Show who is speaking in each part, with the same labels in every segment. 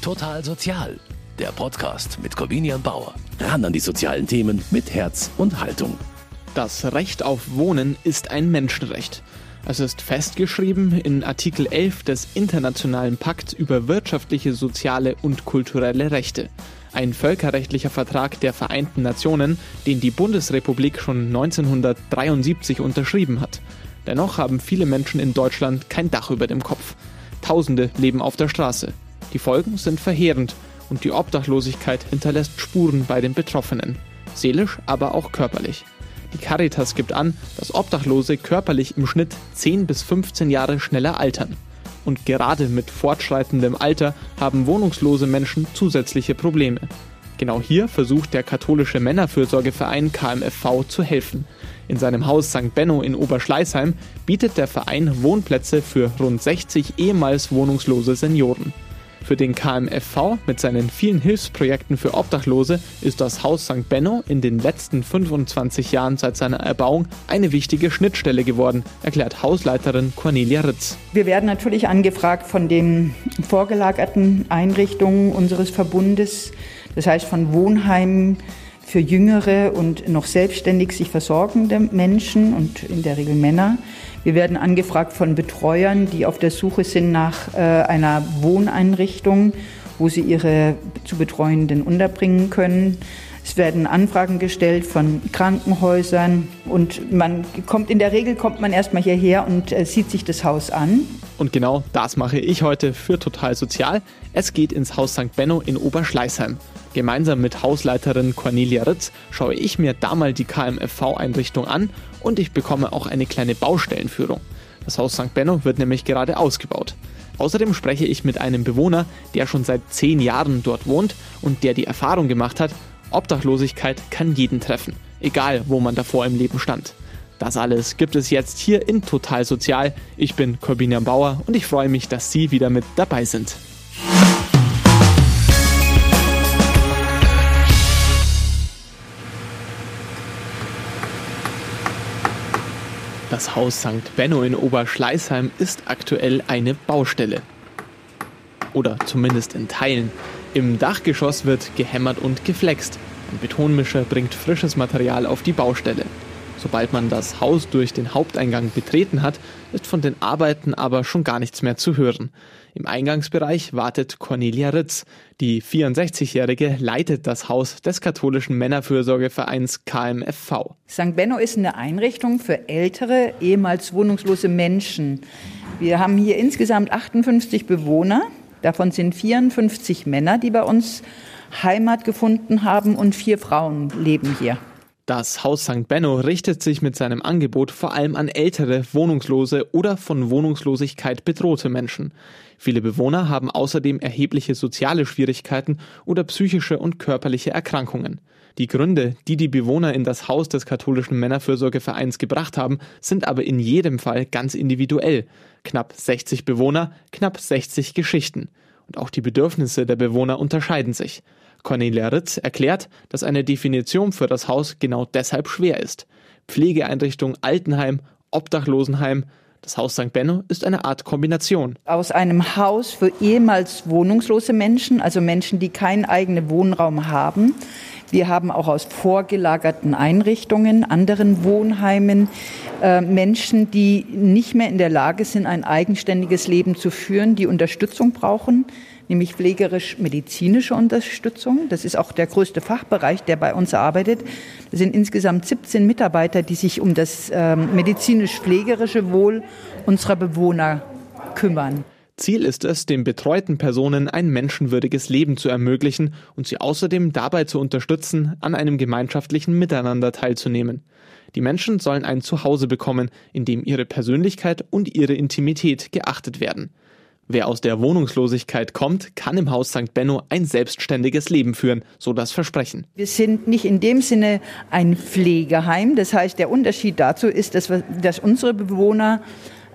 Speaker 1: Total Sozial, der Podcast mit Corvinian Bauer. Ran an die sozialen Themen mit Herz und Haltung.
Speaker 2: Das Recht auf Wohnen ist ein Menschenrecht. Es ist festgeschrieben in Artikel 11 des Internationalen Pakts über wirtschaftliche, soziale und kulturelle Rechte. Ein völkerrechtlicher Vertrag der Vereinten Nationen, den die Bundesrepublik schon 1973 unterschrieben hat. Dennoch haben viele Menschen in Deutschland kein Dach über dem Kopf. Tausende leben auf der Straße. Die Folgen sind verheerend und die Obdachlosigkeit hinterlässt Spuren bei den Betroffenen. Seelisch, aber auch körperlich. Die Caritas gibt an, dass Obdachlose körperlich im Schnitt 10 bis 15 Jahre schneller altern. Und gerade mit fortschreitendem Alter haben wohnungslose Menschen zusätzliche Probleme. Genau hier versucht der katholische Männerfürsorgeverein KMFV zu helfen. In seinem Haus St. Benno in Oberschleißheim bietet der Verein Wohnplätze für rund 60 ehemals wohnungslose Senioren. Für den KMFV mit seinen vielen Hilfsprojekten für Obdachlose ist das Haus St. Benno in den letzten 25 Jahren seit seiner Erbauung eine wichtige Schnittstelle geworden, erklärt Hausleiterin Cornelia Ritz.
Speaker 3: Wir werden natürlich angefragt von den vorgelagerten Einrichtungen unseres Verbundes, das heißt von Wohnheimen für jüngere und noch selbstständig sich versorgende Menschen und in der Regel Männer. Wir werden angefragt von Betreuern, die auf der Suche sind nach äh, einer Wohneinrichtung, wo sie ihre zu Betreuenden unterbringen können. Es werden Anfragen gestellt von Krankenhäusern und man kommt in der Regel kommt man erstmal hierher und äh, sieht sich das Haus an.
Speaker 2: Und genau das mache ich heute für Total Sozial. Es geht ins Haus St. Benno in Oberschleißheim. Gemeinsam mit Hausleiterin Cornelia Ritz schaue ich mir da mal die KMFV-Einrichtung an und ich bekomme auch eine kleine Baustellenführung. Das Haus St. Benno wird nämlich gerade ausgebaut. Außerdem spreche ich mit einem Bewohner, der schon seit zehn Jahren dort wohnt und der die Erfahrung gemacht hat, Obdachlosigkeit kann jeden treffen, egal wo man davor im Leben stand. Das alles gibt es jetzt hier in Total Sozial. Ich bin Corbinian Bauer und ich freue mich, dass Sie wieder mit dabei sind. Das Haus St. Benno in Oberschleißheim ist aktuell eine Baustelle. Oder zumindest in Teilen. Im Dachgeschoss wird gehämmert und geflext. Ein Betonmischer bringt frisches Material auf die Baustelle. Sobald man das Haus durch den Haupteingang betreten hat, ist von den Arbeiten aber schon gar nichts mehr zu hören. Im Eingangsbereich wartet Cornelia Ritz. Die 64-Jährige leitet das Haus des katholischen Männerfürsorgevereins KMFV.
Speaker 3: St. Benno ist eine Einrichtung für ältere, ehemals wohnungslose Menschen. Wir haben hier insgesamt 58 Bewohner. Davon sind 54 Männer, die bei uns Heimat gefunden haben und vier Frauen leben hier.
Speaker 2: Das Haus St. Benno richtet sich mit seinem Angebot vor allem an ältere, wohnungslose oder von Wohnungslosigkeit bedrohte Menschen. Viele Bewohner haben außerdem erhebliche soziale Schwierigkeiten oder psychische und körperliche Erkrankungen. Die Gründe, die die Bewohner in das Haus des katholischen Männerfürsorgevereins gebracht haben, sind aber in jedem Fall ganz individuell. Knapp 60 Bewohner, knapp 60 Geschichten. Und auch die Bedürfnisse der Bewohner unterscheiden sich. Cornelia Ritz erklärt, dass eine Definition für das Haus genau deshalb schwer ist. Pflegeeinrichtung, Altenheim, Obdachlosenheim, das Haus St. Benno ist eine Art Kombination.
Speaker 3: Aus einem Haus für ehemals wohnungslose Menschen, also Menschen, die keinen eigenen Wohnraum haben. Wir haben auch aus vorgelagerten Einrichtungen, anderen Wohnheimen, äh, Menschen, die nicht mehr in der Lage sind, ein eigenständiges Leben zu führen, die Unterstützung brauchen nämlich pflegerisch-medizinische Unterstützung. Das ist auch der größte Fachbereich, der bei uns arbeitet. Das sind insgesamt 17 Mitarbeiter, die sich um das ähm, medizinisch-pflegerische Wohl unserer Bewohner kümmern.
Speaker 2: Ziel ist es, den betreuten Personen ein menschenwürdiges Leben zu ermöglichen und sie außerdem dabei zu unterstützen, an einem gemeinschaftlichen Miteinander teilzunehmen. Die Menschen sollen ein Zuhause bekommen, in dem ihre Persönlichkeit und ihre Intimität geachtet werden. Wer aus der Wohnungslosigkeit kommt, kann im Haus St. Benno ein selbstständiges Leben führen, so das Versprechen.
Speaker 3: Wir sind nicht in dem Sinne ein Pflegeheim. Das heißt, der Unterschied dazu ist, dass, wir, dass unsere Bewohner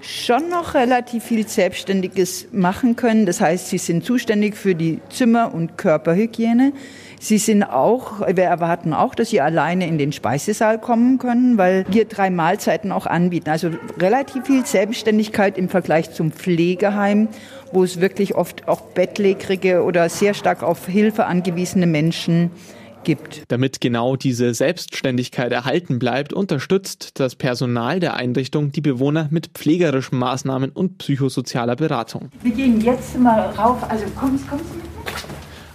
Speaker 3: schon noch relativ viel Selbstständiges machen können. Das heißt, sie sind zuständig für die Zimmer- und Körperhygiene. Sie sind auch, wir erwarten auch, dass sie alleine in den Speisesaal kommen können, weil wir drei Mahlzeiten auch anbieten. Also relativ viel Selbstständigkeit im Vergleich zum Pflegeheim, wo es wirklich oft auch bettlägerige oder sehr stark auf Hilfe angewiesene Menschen gibt.
Speaker 2: Damit genau diese Selbstständigkeit erhalten bleibt, unterstützt das Personal der Einrichtung die Bewohner mit pflegerischen Maßnahmen und psychosozialer Beratung.
Speaker 3: Wir gehen jetzt mal rauf, also kommst, kommst du mit?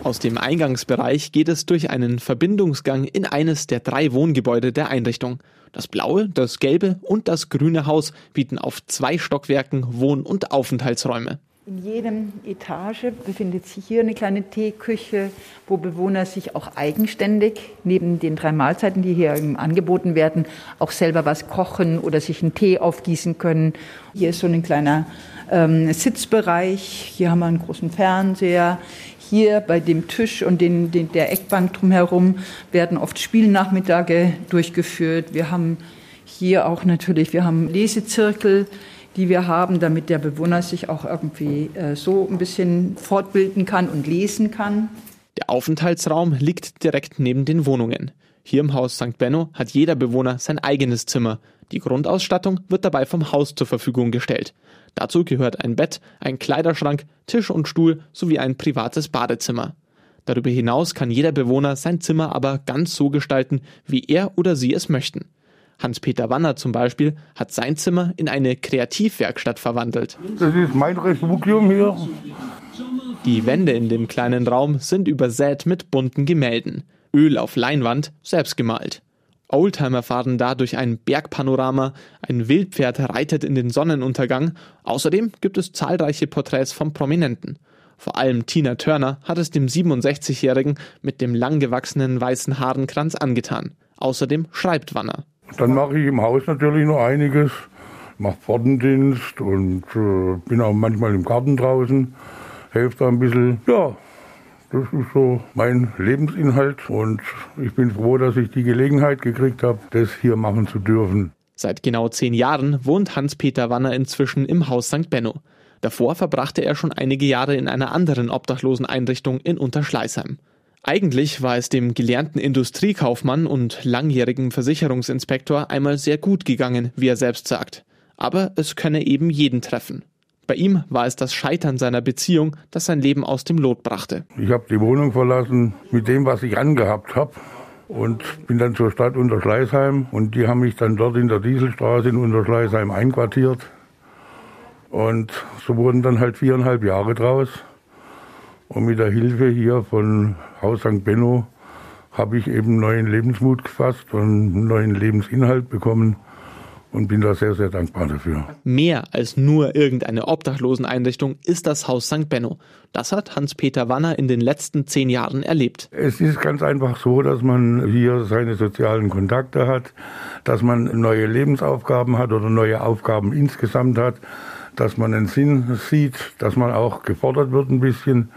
Speaker 2: Aus dem Eingangsbereich geht es durch einen Verbindungsgang in eines der drei Wohngebäude der Einrichtung. Das blaue, das gelbe und das grüne Haus bieten auf zwei Stockwerken Wohn- und Aufenthaltsräume.
Speaker 3: In jedem Etage befindet sich hier eine kleine Teeküche, wo Bewohner sich auch eigenständig neben den drei Mahlzeiten, die hier angeboten werden, auch selber was kochen oder sich einen Tee aufgießen können. Hier ist so ein kleiner ähm, Sitzbereich. Hier haben wir einen großen Fernseher. Hier bei dem Tisch und den, den, der Eckbank drumherum werden oft Spielnachmittage durchgeführt. Wir haben hier auch natürlich, wir haben Lesezirkel, die wir haben, damit der Bewohner sich auch irgendwie äh, so ein bisschen fortbilden kann und lesen kann.
Speaker 2: Der Aufenthaltsraum liegt direkt neben den Wohnungen. Hier im Haus St. Benno hat jeder Bewohner sein eigenes Zimmer. Die Grundausstattung wird dabei vom Haus zur Verfügung gestellt. Dazu gehört ein Bett, ein Kleiderschrank, Tisch und Stuhl sowie ein privates Badezimmer. Darüber hinaus kann jeder Bewohner sein Zimmer aber ganz so gestalten, wie er oder sie es möchten. Hans-Peter Wanner zum Beispiel hat sein Zimmer in eine Kreativwerkstatt verwandelt.
Speaker 4: Das ist mein Refugium hier.
Speaker 2: Die Wände in dem kleinen Raum sind übersät mit bunten Gemälden. Öl auf Leinwand, selbst gemalt. Oldtimer fahren da durch ein Bergpanorama, ein Wildpferd reitet in den Sonnenuntergang, außerdem gibt es zahlreiche Porträts von Prominenten. Vor allem Tina Turner hat es dem 67-Jährigen mit dem langgewachsenen weißen Haarenkranz angetan. Außerdem schreibt Wanner.
Speaker 4: Dann mache ich im Haus natürlich noch einiges, mache Pfortendienst und äh, bin auch manchmal im Garten draußen, helfe da ein bisschen. Ja, das ist so mein Lebensinhalt und ich bin froh, dass ich die Gelegenheit gekriegt habe, das hier machen zu dürfen.
Speaker 2: Seit genau zehn Jahren wohnt Hans-Peter Wanner inzwischen im Haus St. Benno. Davor verbrachte er schon einige Jahre in einer anderen Obdachloseneinrichtung in Unterschleißheim. Eigentlich war es dem gelernten Industriekaufmann und langjährigen Versicherungsinspektor einmal sehr gut gegangen, wie er selbst sagt. Aber es könne eben jeden treffen. Bei ihm war es das Scheitern seiner Beziehung, das sein Leben aus dem Lot brachte.
Speaker 4: Ich habe die Wohnung verlassen mit dem, was ich angehabt habe und bin dann zur Stadt Unterschleißheim und die haben mich dann dort in der Dieselstraße in Unterschleißheim einquartiert und so wurden dann halt viereinhalb Jahre draus und mit der Hilfe hier von Haus St. Benno habe ich eben neuen Lebensmut gefasst und neuen Lebensinhalt bekommen und bin da sehr, sehr dankbar dafür.
Speaker 2: Mehr als nur irgendeine Obdachloseneinrichtung ist das Haus St. Benno. Das hat Hans-Peter Wanner in den letzten zehn Jahren erlebt.
Speaker 4: Es ist ganz einfach so, dass man hier seine sozialen Kontakte hat, dass man neue Lebensaufgaben hat oder neue Aufgaben insgesamt hat, dass man einen Sinn sieht, dass man auch gefordert wird ein bisschen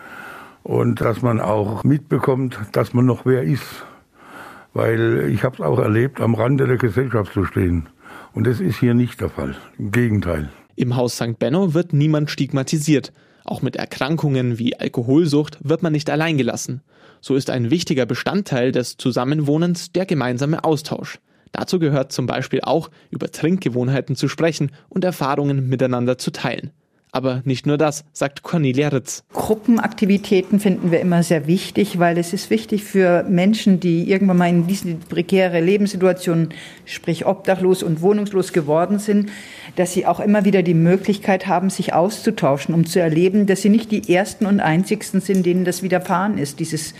Speaker 4: und dass man auch mitbekommt, dass man noch wer ist. Weil ich habe es auch erlebt, am Rande der Gesellschaft zu stehen. Und das ist hier nicht der Fall. Im Gegenteil.
Speaker 2: Im Haus St. Benno wird niemand stigmatisiert. Auch mit Erkrankungen wie Alkoholsucht wird man nicht allein gelassen. So ist ein wichtiger Bestandteil des Zusammenwohnens der gemeinsame Austausch. Dazu gehört zum Beispiel auch, über Trinkgewohnheiten zu sprechen und Erfahrungen miteinander zu teilen. Aber nicht nur das, sagt Cornelia Ritz.
Speaker 3: Gruppenaktivitäten finden wir immer sehr wichtig, weil es ist wichtig für Menschen, die irgendwann mal in diese prekäre Lebenssituation, sprich obdachlos und wohnungslos geworden sind, dass sie auch immer wieder die Möglichkeit haben, sich auszutauschen, um zu erleben, dass sie nicht die Ersten und Einzigsten sind, denen das widerfahren ist, dieses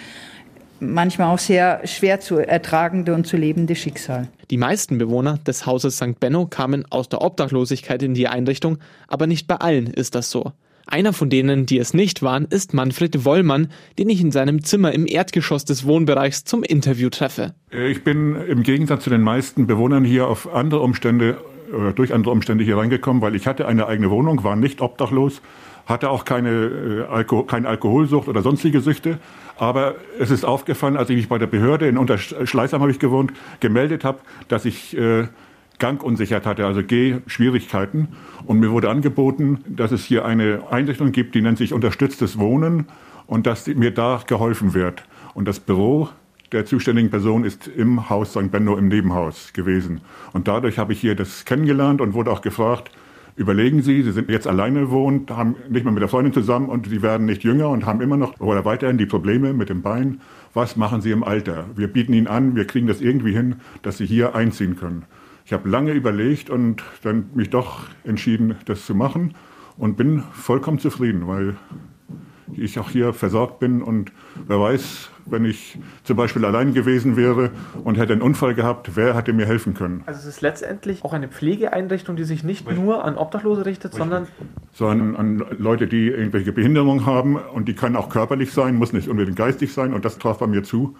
Speaker 3: manchmal auch sehr schwer zu ertragende und zu lebende Schicksal.
Speaker 2: Die meisten Bewohner des Hauses St. Benno kamen aus der Obdachlosigkeit in die Einrichtung, aber nicht bei allen ist das so. Einer von denen, die es nicht waren, ist Manfred Wollmann, den ich in seinem Zimmer im Erdgeschoss des Wohnbereichs zum Interview treffe.
Speaker 5: Ich bin im Gegensatz zu den meisten Bewohnern hier auf andere Umstände, äh, durch andere Umstände hier reingekommen, weil ich hatte eine eigene Wohnung, war nicht obdachlos, hatte auch keine, äh, Alko keine Alkoholsucht oder sonstige Süchte. Aber es ist aufgefallen, als ich mich bei der Behörde in Unterschleißheim habe ich gewohnt, gemeldet habe, dass ich äh, Gangunsicherheit hatte, also Gehschwierigkeiten. Und mir wurde angeboten, dass es hier eine Einrichtung gibt, die nennt sich Unterstütztes Wohnen und dass mir da geholfen wird. Und das Büro der zuständigen Person ist im Haus St. Benno im Nebenhaus gewesen. Und dadurch habe ich hier das kennengelernt und wurde auch gefragt, überlegen Sie, Sie sind jetzt alleine wohnt, haben nicht mehr mit der Freundin zusammen und Sie werden nicht jünger und haben immer noch oder weiterhin die Probleme mit dem Bein. Was machen Sie im Alter? Wir bieten Ihnen an, wir kriegen das irgendwie hin, dass Sie hier einziehen können. Ich habe lange überlegt und dann mich doch entschieden, das zu machen und bin vollkommen zufrieden, weil ich auch hier versorgt bin und wer weiß, wenn ich zum Beispiel allein gewesen wäre und hätte einen Unfall gehabt, wer hätte mir helfen können?
Speaker 2: Also es ist letztendlich auch eine Pflegeeinrichtung, die sich nicht Richtig. nur an Obdachlose richtet, Richtig. sondern
Speaker 5: sondern an Leute, die irgendwelche Behinderungen haben und die können auch körperlich sein, muss nicht unbedingt geistig sein und das traf bei mir zu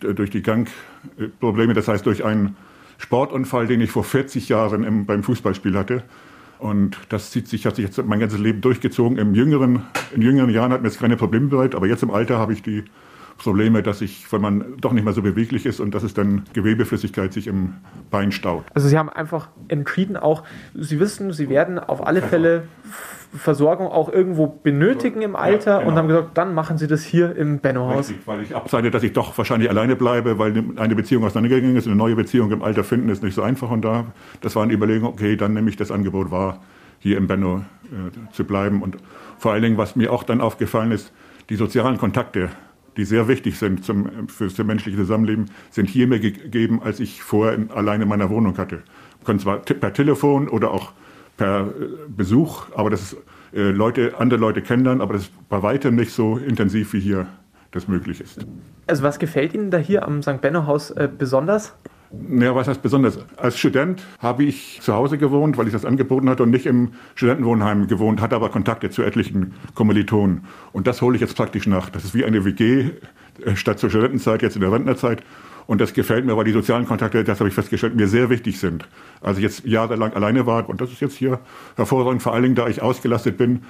Speaker 5: durch die Gangprobleme, das heißt durch einen Sportunfall, den ich vor 40 Jahren im, beim Fußballspiel hatte. Und das zieht sich, hat sich jetzt mein ganzes Leben durchgezogen. Im jüngeren, in jüngeren Jahren hat mir jetzt keine Probleme bereit, aber jetzt im Alter habe ich die Probleme, dass ich, wenn man doch nicht mehr so beweglich ist und dass es dann Gewebeflüssigkeit sich im Bein staut.
Speaker 2: Also Sie haben einfach entschieden auch, Sie wissen, Sie werden auf alle Fälle Versorgung auch irgendwo benötigen im Alter ja, genau. und haben gesagt, dann machen Sie das hier im Benno-Haus.
Speaker 5: Weil ich abseite, dass ich doch wahrscheinlich alleine bleibe, weil eine Beziehung auseinandergegangen ist. Eine neue Beziehung im Alter finden ist nicht so einfach und da, das war eine Überlegung, okay, dann nehme ich das Angebot wahr, hier im Benno äh, zu bleiben und vor allen Dingen, was mir auch dann aufgefallen ist, die sozialen Kontakte die sehr wichtig sind zum, für das menschliche Zusammenleben, sind hier mehr gegeben, als ich vorher in, allein in meiner Wohnung hatte. Man kann zwar per Telefon oder auch per äh, Besuch, aber das ist, äh, Leute, andere Leute kennenlernen, aber das ist bei weitem nicht so intensiv, wie hier das möglich ist.
Speaker 2: Also was gefällt Ihnen da hier am St. Benno Haus äh, besonders?
Speaker 5: Ja, was heißt besonders? Als Student habe ich zu Hause gewohnt, weil ich das angeboten hatte und nicht im Studentenwohnheim gewohnt, hatte aber Kontakte zu etlichen Kommilitonen. Und das hole ich jetzt praktisch nach. Das ist wie eine WG äh, statt zur Studentenzeit, jetzt in der Rentnerzeit. Und das gefällt mir, weil die sozialen Kontakte, das habe ich festgestellt, mir sehr wichtig sind. Als ich jetzt jahrelang alleine war, und das ist jetzt hier hervorragend, vor allen Dingen, da ich ausgelastet bin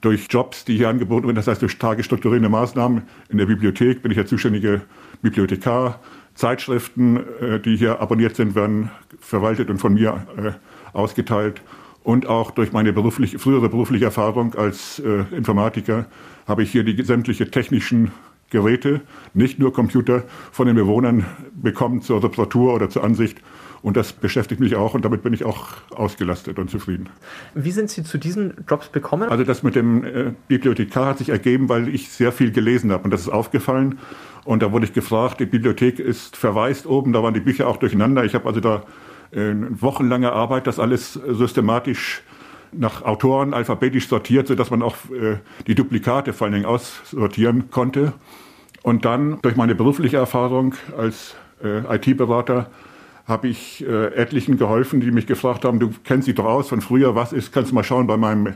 Speaker 5: durch Jobs, die hier angeboten werden, das heißt durch tagesstrukturierende Maßnahmen. In der Bibliothek bin ich der zuständige Bibliothekar Zeitschriften, äh, die hier abonniert sind, werden verwaltet und von mir äh, ausgeteilt. Und auch durch meine berufliche, frühere berufliche Erfahrung als äh, Informatiker habe ich hier die sämtliche technischen Geräte, nicht nur Computer, von den Bewohnern bekommen zur Reparatur oder zur Ansicht. Und das beschäftigt mich auch und damit bin ich auch ausgelastet und zufrieden.
Speaker 2: Wie sind Sie zu diesen Jobs bekommen?
Speaker 5: Also das mit dem äh, Bibliothekar hat sich ergeben, weil ich sehr viel gelesen habe und das ist aufgefallen. Und da wurde ich gefragt, die Bibliothek ist verwaist oben, da waren die Bücher auch durcheinander. Ich habe also da äh, wochenlange Arbeit, das alles systematisch nach Autoren alphabetisch sortiert, sodass man auch äh, die Duplikate vor allen Dingen aussortieren konnte. Und dann durch meine berufliche Erfahrung als äh, IT-Berater habe ich äh, etlichen geholfen, die mich gefragt haben, du kennst sie doch aus von früher, was ist, kannst du mal schauen bei meinem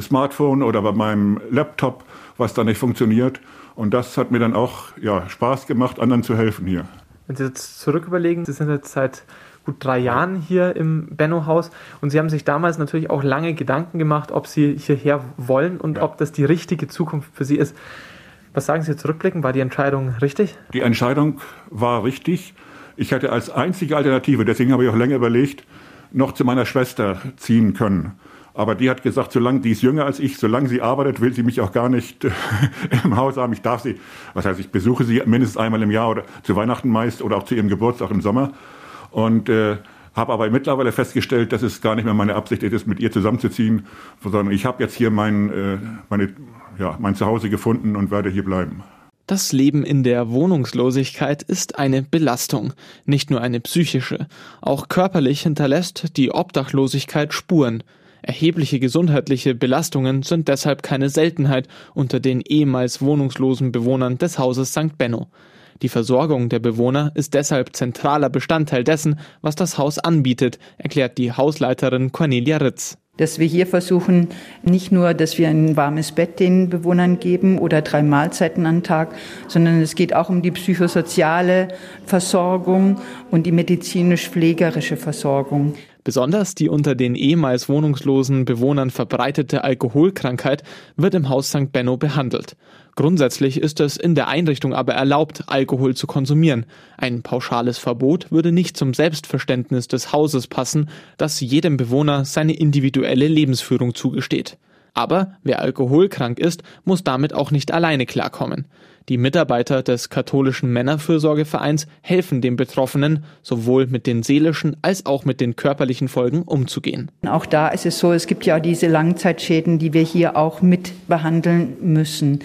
Speaker 5: Smartphone oder bei meinem Laptop, was da nicht funktioniert. Und das hat mir dann auch ja, Spaß gemacht, anderen zu helfen hier.
Speaker 2: Wenn Sie jetzt zurück überlegen, Sie sind jetzt seit gut drei Jahren hier im Benno-Haus und Sie haben sich damals natürlich auch lange Gedanken gemacht, ob Sie hierher wollen und ja. ob das die richtige Zukunft für Sie ist. Was sagen Sie zurückblicken? War die Entscheidung richtig?
Speaker 5: Die Entscheidung war richtig. Ich hätte als einzige Alternative, deswegen habe ich auch länger überlegt, noch zu meiner Schwester ziehen können. Aber die hat gesagt, solange die ist jünger als ich, solange sie arbeitet, will sie mich auch gar nicht im Haus haben. Ich darf sie, was heißt, ich besuche sie mindestens einmal im Jahr oder zu Weihnachten meist oder auch zu ihrem Geburtstag im Sommer. Und äh, habe aber mittlerweile festgestellt, dass es gar nicht mehr meine Absicht ist, mit ihr zusammenzuziehen, sondern ich habe jetzt hier mein, äh, meine, ja, mein Zuhause gefunden und werde hier bleiben.
Speaker 2: Das Leben in der Wohnungslosigkeit ist eine Belastung, nicht nur eine psychische. Auch körperlich hinterlässt die Obdachlosigkeit Spuren. Erhebliche gesundheitliche Belastungen sind deshalb keine Seltenheit unter den ehemals wohnungslosen Bewohnern des Hauses St. Benno. Die Versorgung der Bewohner ist deshalb zentraler Bestandteil dessen, was das Haus anbietet, erklärt die Hausleiterin Cornelia Ritz.
Speaker 3: Dass wir hier versuchen, nicht nur, dass wir ein warmes Bett den Bewohnern geben oder drei Mahlzeiten am Tag, sondern es geht auch um die psychosoziale Versorgung und die medizinisch-pflegerische Versorgung.
Speaker 2: Besonders die unter den ehemals wohnungslosen Bewohnern verbreitete Alkoholkrankheit wird im Haus St. Benno behandelt. Grundsätzlich ist es in der Einrichtung aber erlaubt, Alkohol zu konsumieren. Ein pauschales Verbot würde nicht zum Selbstverständnis des Hauses passen, das jedem Bewohner seine individuelle Lebensführung zugesteht. Aber wer alkoholkrank ist, muss damit auch nicht alleine klarkommen. Die Mitarbeiter des katholischen Männerfürsorgevereins helfen den Betroffenen, sowohl mit den seelischen als auch mit den körperlichen Folgen umzugehen.
Speaker 3: Auch da ist es so, es gibt ja diese Langzeitschäden, die wir hier auch mit behandeln müssen.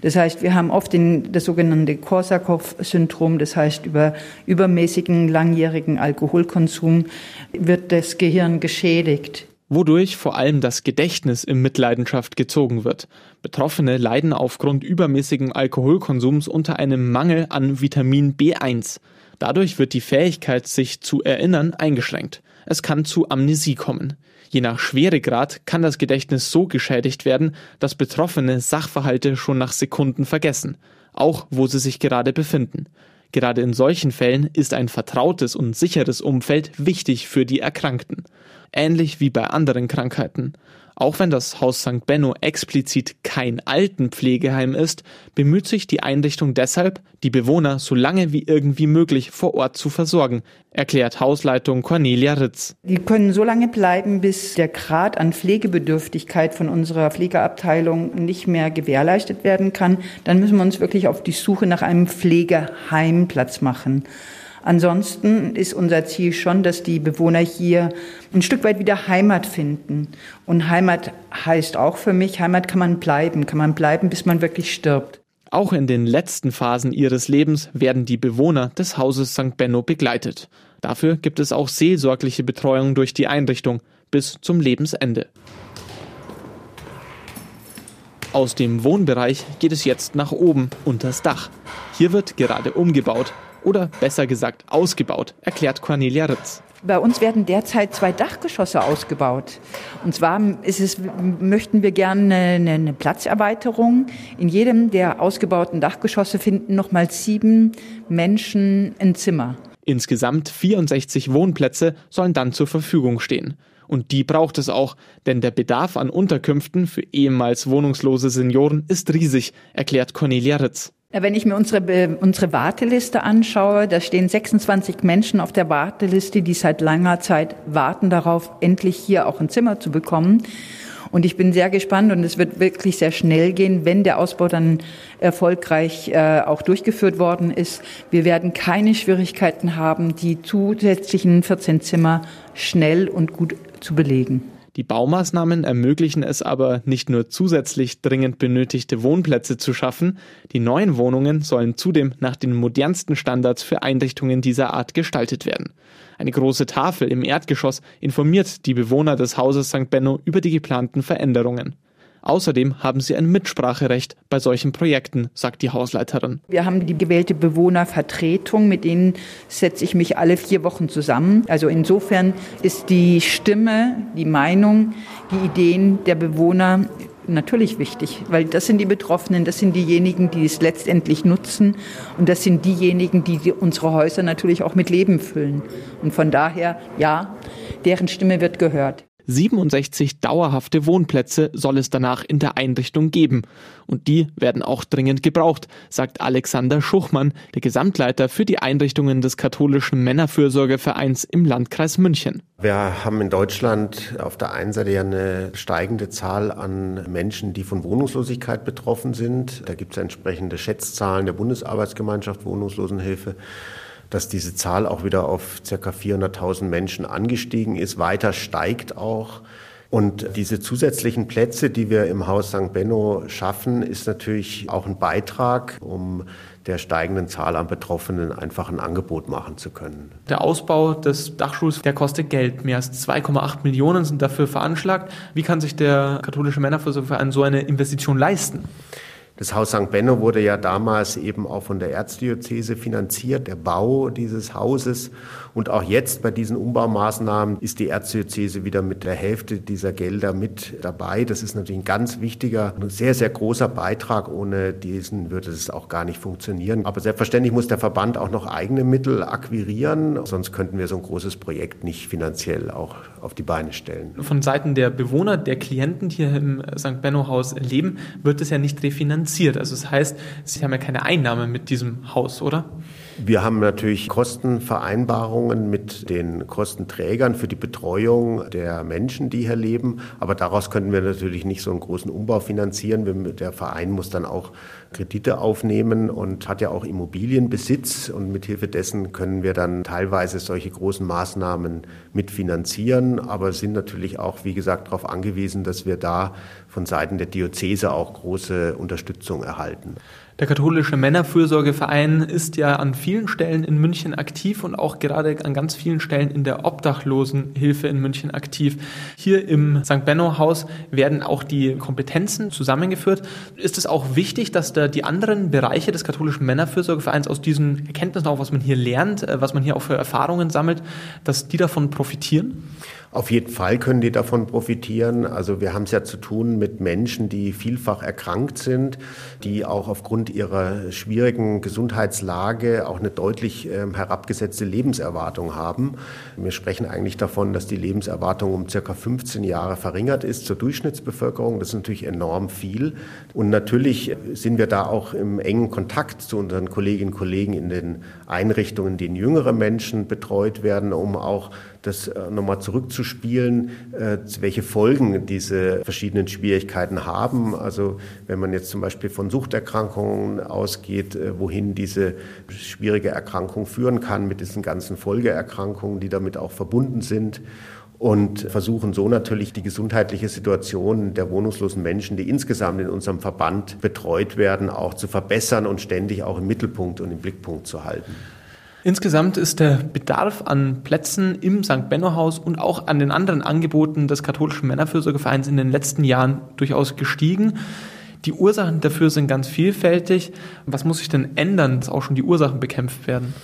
Speaker 3: Das heißt, wir haben oft den, das sogenannte Korsakow-Syndrom, das heißt, über übermäßigen langjährigen Alkoholkonsum wird das Gehirn geschädigt
Speaker 2: wodurch vor allem das Gedächtnis in Mitleidenschaft gezogen wird. Betroffene leiden aufgrund übermäßigen Alkoholkonsums unter einem Mangel an Vitamin B1. Dadurch wird die Fähigkeit, sich zu erinnern, eingeschränkt. Es kann zu Amnesie kommen. Je nach Schweregrad kann das Gedächtnis so geschädigt werden, dass Betroffene Sachverhalte schon nach Sekunden vergessen, auch wo sie sich gerade befinden. Gerade in solchen Fällen ist ein vertrautes und sicheres Umfeld wichtig für die Erkrankten ähnlich wie bei anderen Krankheiten. Auch wenn das Haus St. Benno explizit kein Altenpflegeheim ist, bemüht sich die Einrichtung deshalb, die Bewohner so lange wie irgendwie möglich vor Ort zu versorgen, erklärt Hausleitung Cornelia Ritz.
Speaker 3: Die können so lange bleiben, bis der Grad an Pflegebedürftigkeit von unserer Pflegeabteilung nicht mehr gewährleistet werden kann. Dann müssen wir uns wirklich auf die Suche nach einem Pflegeheimplatz machen. Ansonsten ist unser Ziel schon, dass die Bewohner hier ein Stück weit wieder Heimat finden. Und Heimat heißt auch für mich, Heimat kann man bleiben, kann man bleiben, bis man wirklich stirbt.
Speaker 2: Auch in den letzten Phasen ihres Lebens werden die Bewohner des Hauses St. Benno begleitet. Dafür gibt es auch seelsorgliche Betreuung durch die Einrichtung bis zum Lebensende. Aus dem Wohnbereich geht es jetzt nach oben, unters Dach. Hier wird gerade umgebaut oder besser gesagt ausgebaut, erklärt Cornelia Ritz.
Speaker 3: Bei uns werden derzeit zwei Dachgeschosse ausgebaut. Und zwar ist es, möchten wir gerne eine, eine Platzerweiterung. In jedem der ausgebauten Dachgeschosse finden nochmal sieben Menschen ein Zimmer.
Speaker 2: Insgesamt 64 Wohnplätze sollen dann zur Verfügung stehen. Und die braucht es auch, denn der Bedarf an Unterkünften für ehemals wohnungslose Senioren ist riesig, erklärt Cornelia Ritz.
Speaker 3: Wenn ich mir unsere, unsere Warteliste anschaue, da stehen 26 Menschen auf der Warteliste, die seit langer Zeit warten darauf, endlich hier auch ein Zimmer zu bekommen. Und ich bin sehr gespannt und es wird wirklich sehr schnell gehen, wenn der Ausbau dann erfolgreich äh, auch durchgeführt worden ist. Wir werden keine Schwierigkeiten haben, die zusätzlichen 14 Zimmer schnell und gut zu belegen.
Speaker 2: Die Baumaßnahmen ermöglichen es aber nicht nur zusätzlich dringend benötigte Wohnplätze zu schaffen, die neuen Wohnungen sollen zudem nach den modernsten Standards für Einrichtungen dieser Art gestaltet werden. Eine große Tafel im Erdgeschoss informiert die Bewohner des Hauses St. Benno über die geplanten Veränderungen. Außerdem haben sie ein Mitspracherecht bei solchen Projekten, sagt die Hausleiterin.
Speaker 3: Wir haben die gewählte Bewohnervertretung, mit denen setze ich mich alle vier Wochen zusammen. Also insofern ist die Stimme, die Meinung, die Ideen der Bewohner natürlich wichtig, weil das sind die Betroffenen, das sind diejenigen, die es letztendlich nutzen und das sind diejenigen, die unsere Häuser natürlich auch mit Leben füllen. Und von daher, ja, deren Stimme wird gehört.
Speaker 2: 67 dauerhafte Wohnplätze soll es danach in der Einrichtung geben. Und die werden auch dringend gebraucht, sagt Alexander Schuchmann, der Gesamtleiter für die Einrichtungen des katholischen Männerfürsorgevereins im Landkreis München.
Speaker 6: Wir haben in Deutschland auf der einen Seite ja eine steigende Zahl an Menschen, die von Wohnungslosigkeit betroffen sind. Da gibt es entsprechende Schätzzahlen der Bundesarbeitsgemeinschaft Wohnungslosenhilfe dass diese Zahl auch wieder auf ca. 400.000 Menschen angestiegen ist, weiter steigt auch. Und diese zusätzlichen Plätze, die wir im Haus St. Benno schaffen, ist natürlich auch ein Beitrag, um der steigenden Zahl an Betroffenen einfach ein Angebot machen zu können.
Speaker 2: Der Ausbau des Dachstuhls, der kostet Geld. Mehr als 2,8 Millionen sind dafür veranschlagt. Wie kann sich der katholische Männerversuchverein so eine Investition leisten?
Speaker 6: Das Haus St. Benno wurde ja damals eben auch von der Erzdiözese finanziert, der Bau dieses Hauses. Und auch jetzt bei diesen Umbaumaßnahmen ist die Erzdiözese wieder mit der Hälfte dieser Gelder mit dabei. Das ist natürlich ein ganz wichtiger, ein sehr, sehr großer Beitrag. Ohne diesen würde es auch gar nicht funktionieren. Aber selbstverständlich muss der Verband auch noch eigene Mittel akquirieren. Sonst könnten wir so ein großes Projekt nicht finanziell auch auf die Beine stellen.
Speaker 2: Von Seiten der Bewohner, der Klienten, die hier im St. Benno-Haus leben, wird es ja nicht refinanziert. Also das heißt, Sie haben ja keine Einnahme mit diesem Haus, oder?
Speaker 6: Wir haben natürlich Kostenvereinbarungen mit den Kostenträgern für die Betreuung der Menschen, die hier leben. Aber daraus könnten wir natürlich nicht so einen großen Umbau finanzieren. Der Verein muss dann auch Kredite aufnehmen und hat ja auch Immobilienbesitz. Und mithilfe dessen können wir dann teilweise solche großen Maßnahmen mitfinanzieren. Aber sind natürlich auch, wie gesagt, darauf angewiesen, dass wir da von Seiten der Diözese auch große Unterstützung erhalten.
Speaker 2: Der katholische Männerfürsorgeverein ist ja an vielen Stellen in München aktiv und auch gerade an ganz vielen Stellen in der Obdachlosenhilfe in München aktiv. Hier im St. Benno Haus werden auch die Kompetenzen zusammengeführt. Ist es auch wichtig, dass da die anderen Bereiche des katholischen Männerfürsorgevereins aus diesen Erkenntnissen, auch was man hier lernt, äh, was man hier auch für Erfahrungen sammelt, dass die davon profitieren?
Speaker 6: Auf jeden Fall können die davon profitieren. Also wir haben es ja zu tun mit Menschen, die vielfach erkrankt sind, die auch aufgrund ihrer schwierigen Gesundheitslage auch eine deutlich äh, herabgesetzte Lebenserwartung haben. Wir sprechen eigentlich davon, dass die Lebenserwartung um circa 15 Jahre verringert ist zur Durchschnittsbevölkerung. Das ist natürlich enorm viel. Und natürlich sind wir da auch im engen Kontakt zu unseren Kolleginnen und Kollegen in den Einrichtungen, in denen jüngere Menschen betreut werden, um auch das äh, nochmal zurückzuspielen, äh, welche Folgen diese verschiedenen Schwierigkeiten haben. Also wenn man jetzt zum Beispiel von Suchterkrankungen ausgeht, äh, wohin diese schwierige Erkrankung führen kann mit diesen ganzen Folgeerkrankungen, die damit auch verbunden sind und versuchen so natürlich die gesundheitliche Situation der wohnungslosen Menschen, die insgesamt in unserem Verband betreut werden, auch zu verbessern und ständig auch im Mittelpunkt und im Blickpunkt zu halten.
Speaker 2: Insgesamt ist der Bedarf an Plätzen im St. Benno Haus und auch an den anderen Angeboten des katholischen Männerfürsorgevereins in den letzten Jahren durchaus gestiegen. Die Ursachen dafür sind ganz vielfältig. Was muss sich denn ändern, dass auch schon die Ursachen bekämpft werden?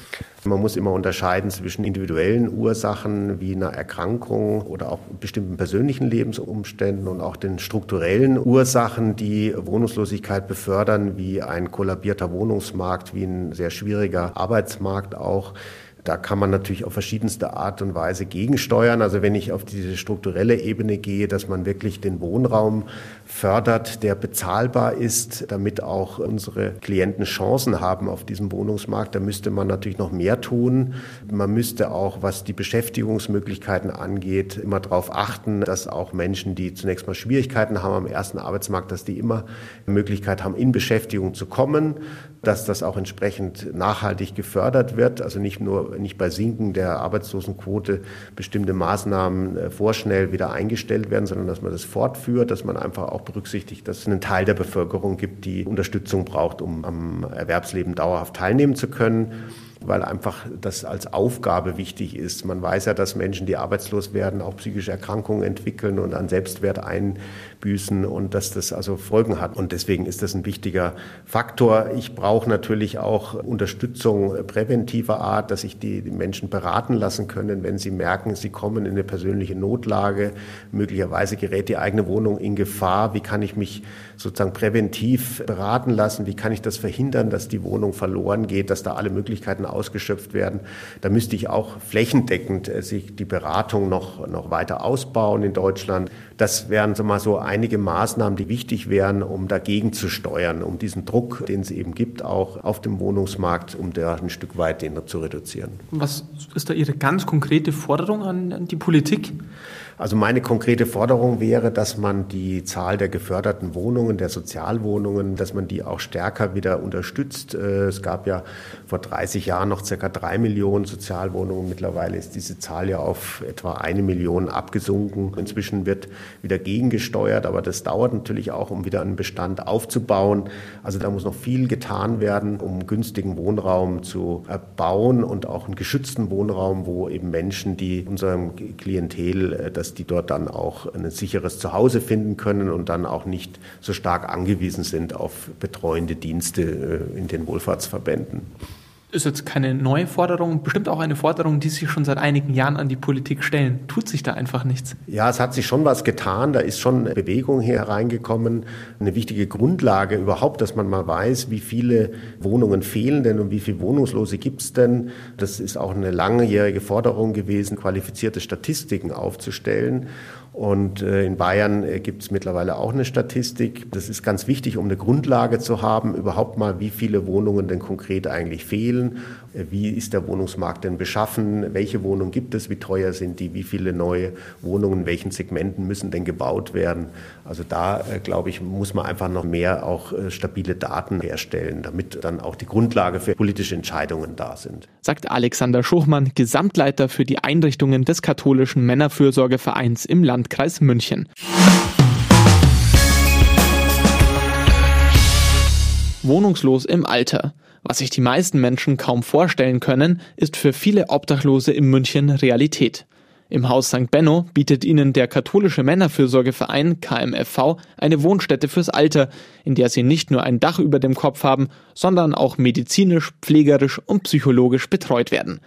Speaker 6: Man muss immer unterscheiden zwischen individuellen Ursachen wie einer Erkrankung oder auch bestimmten persönlichen Lebensumständen und auch den strukturellen Ursachen, die Wohnungslosigkeit befördern, wie ein kollabierter Wohnungsmarkt, wie ein sehr schwieriger Arbeitsmarkt auch. Da kann man natürlich auf verschiedenste Art und Weise gegensteuern. Also wenn ich auf diese strukturelle Ebene gehe, dass man wirklich den Wohnraum fördert, der bezahlbar ist, damit auch unsere Klienten Chancen haben auf diesem Wohnungsmarkt. Da müsste man natürlich noch mehr tun. Man müsste auch, was die Beschäftigungsmöglichkeiten angeht, immer darauf achten, dass auch Menschen, die zunächst mal Schwierigkeiten haben am ersten Arbeitsmarkt, dass die immer Möglichkeit haben, in Beschäftigung zu kommen, dass das auch entsprechend nachhaltig gefördert wird. Also nicht nur nicht bei Sinken der Arbeitslosenquote bestimmte Maßnahmen äh, vorschnell wieder eingestellt werden, sondern dass man das fortführt, dass man einfach auch auch berücksichtigt, dass es einen Teil der Bevölkerung gibt, die Unterstützung braucht, um am Erwerbsleben dauerhaft teilnehmen zu können weil einfach das als Aufgabe wichtig ist. Man weiß ja, dass Menschen, die arbeitslos werden, auch psychische Erkrankungen entwickeln und an Selbstwert einbüßen und dass das also Folgen hat. Und deswegen ist das ein wichtiger Faktor. Ich brauche natürlich auch Unterstützung präventiver Art, dass sich die Menschen beraten lassen können, wenn sie merken, sie kommen in eine persönliche Notlage, möglicherweise gerät die eigene Wohnung in Gefahr. Wie kann ich mich sozusagen präventiv beraten lassen? Wie kann ich das verhindern, dass die Wohnung verloren geht, dass da alle Möglichkeiten ausgeschöpft werden. Da müsste ich auch flächendeckend äh, sich die Beratung noch, noch weiter ausbauen in Deutschland. Das wären so mal so einige Maßnahmen, die wichtig wären, um dagegen zu steuern, um diesen Druck, den es eben gibt, auch auf dem Wohnungsmarkt, um da ein Stück weit den zu reduzieren.
Speaker 2: Was ist da Ihre ganz konkrete Forderung an die Politik?
Speaker 6: Also meine konkrete Forderung wäre, dass man die Zahl der geförderten Wohnungen, der Sozialwohnungen, dass man die auch stärker wieder unterstützt. Äh, es gab ja vor 30 Jahren noch circa drei Millionen Sozialwohnungen. Mittlerweile ist diese Zahl ja auf etwa eine Million abgesunken. Inzwischen wird wieder gegengesteuert, aber das dauert natürlich auch, um wieder einen Bestand aufzubauen. Also da muss noch viel getan werden, um günstigen Wohnraum zu erbauen und auch einen geschützten Wohnraum, wo eben Menschen, die unserem Klientel äh, das die dort dann auch ein sicheres Zuhause finden können und dann auch nicht so stark angewiesen sind auf betreuende Dienste äh, in den Wohlfahrtsverbänden
Speaker 2: ist jetzt keine neue Forderung, bestimmt auch eine Forderung, die sich schon seit einigen Jahren an die Politik stellen. Tut sich da einfach nichts?
Speaker 6: Ja, es hat sich schon was getan. Da ist schon Bewegung hereingekommen. Eine wichtige Grundlage überhaupt, dass man mal weiß, wie viele Wohnungen fehlen denn und wie viele Wohnungslose gibt es denn. Das ist auch eine langjährige Forderung gewesen, qualifizierte Statistiken aufzustellen. Und äh, in Bayern äh, gibt es mittlerweile auch eine Statistik. Das ist ganz wichtig, um eine Grundlage zu haben, überhaupt mal, wie viele Wohnungen denn konkret eigentlich fehlen. Äh, wie ist der Wohnungsmarkt denn beschaffen? Welche Wohnungen gibt es? Wie teuer sind die? Wie viele neue Wohnungen in welchen Segmenten müssen denn gebaut werden? Also da, glaube ich, muss man einfach noch mehr auch stabile Daten herstellen, damit dann auch die Grundlage für politische Entscheidungen da sind.
Speaker 2: Sagt Alexander Schuchmann, Gesamtleiter für die Einrichtungen des katholischen Männerfürsorgevereins im Land. Landkreis München. Wohnungslos im Alter. Was sich die meisten Menschen kaum vorstellen können, ist für viele Obdachlose in München Realität. Im Haus St. Benno bietet ihnen der katholische Männerfürsorgeverein KMFV eine Wohnstätte fürs Alter, in der sie nicht nur ein Dach über dem Kopf haben, sondern auch medizinisch, pflegerisch und psychologisch betreut werden.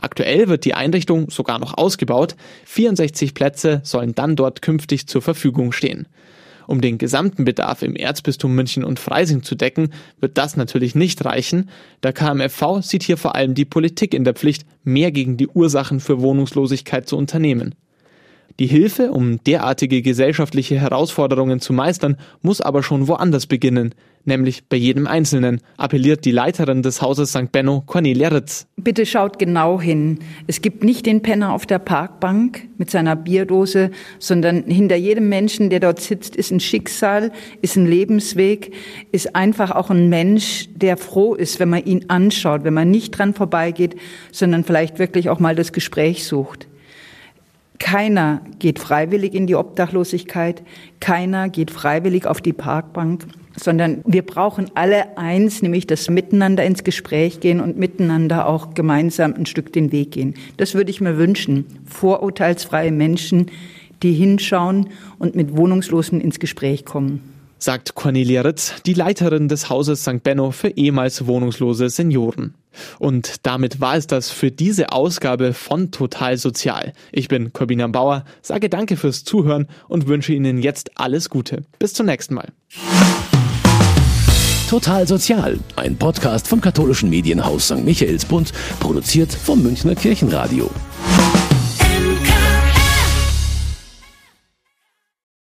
Speaker 2: Aktuell wird die Einrichtung sogar noch ausgebaut. 64 Plätze sollen dann dort künftig zur Verfügung stehen. Um den gesamten Bedarf im Erzbistum München und Freising zu decken, wird das natürlich nicht reichen. Der KMFV sieht hier vor allem die Politik in der Pflicht, mehr gegen die Ursachen für Wohnungslosigkeit zu unternehmen. Die Hilfe, um derartige gesellschaftliche Herausforderungen zu meistern, muss aber schon woanders beginnen, nämlich bei jedem Einzelnen, appelliert die Leiterin des Hauses St. Benno, Cornelia Ritz.
Speaker 3: Bitte schaut genau hin. Es gibt nicht den Penner auf der Parkbank mit seiner Bierdose, sondern hinter jedem Menschen, der dort sitzt, ist ein Schicksal, ist ein Lebensweg, ist einfach auch ein Mensch, der froh ist, wenn man ihn anschaut, wenn man nicht dran vorbeigeht, sondern vielleicht wirklich auch mal das Gespräch sucht. Keiner geht freiwillig in die Obdachlosigkeit, keiner geht freiwillig auf die Parkbank, sondern wir brauchen alle eins, nämlich das Miteinander ins Gespräch gehen und miteinander auch gemeinsam ein Stück den Weg gehen. Das würde ich mir wünschen. Vorurteilsfreie Menschen, die hinschauen und mit Wohnungslosen ins Gespräch kommen.
Speaker 2: Sagt Cornelia Ritz, die Leiterin des Hauses St. Benno für ehemals wohnungslose Senioren. Und damit war es das für diese Ausgabe von Total Sozial. Ich bin Corbina Bauer, sage danke fürs Zuhören und wünsche Ihnen jetzt alles Gute. Bis zum nächsten Mal.
Speaker 1: Total Sozial, ein Podcast vom katholischen Medienhaus St. Michaelsbund, produziert vom Münchner Kirchenradio.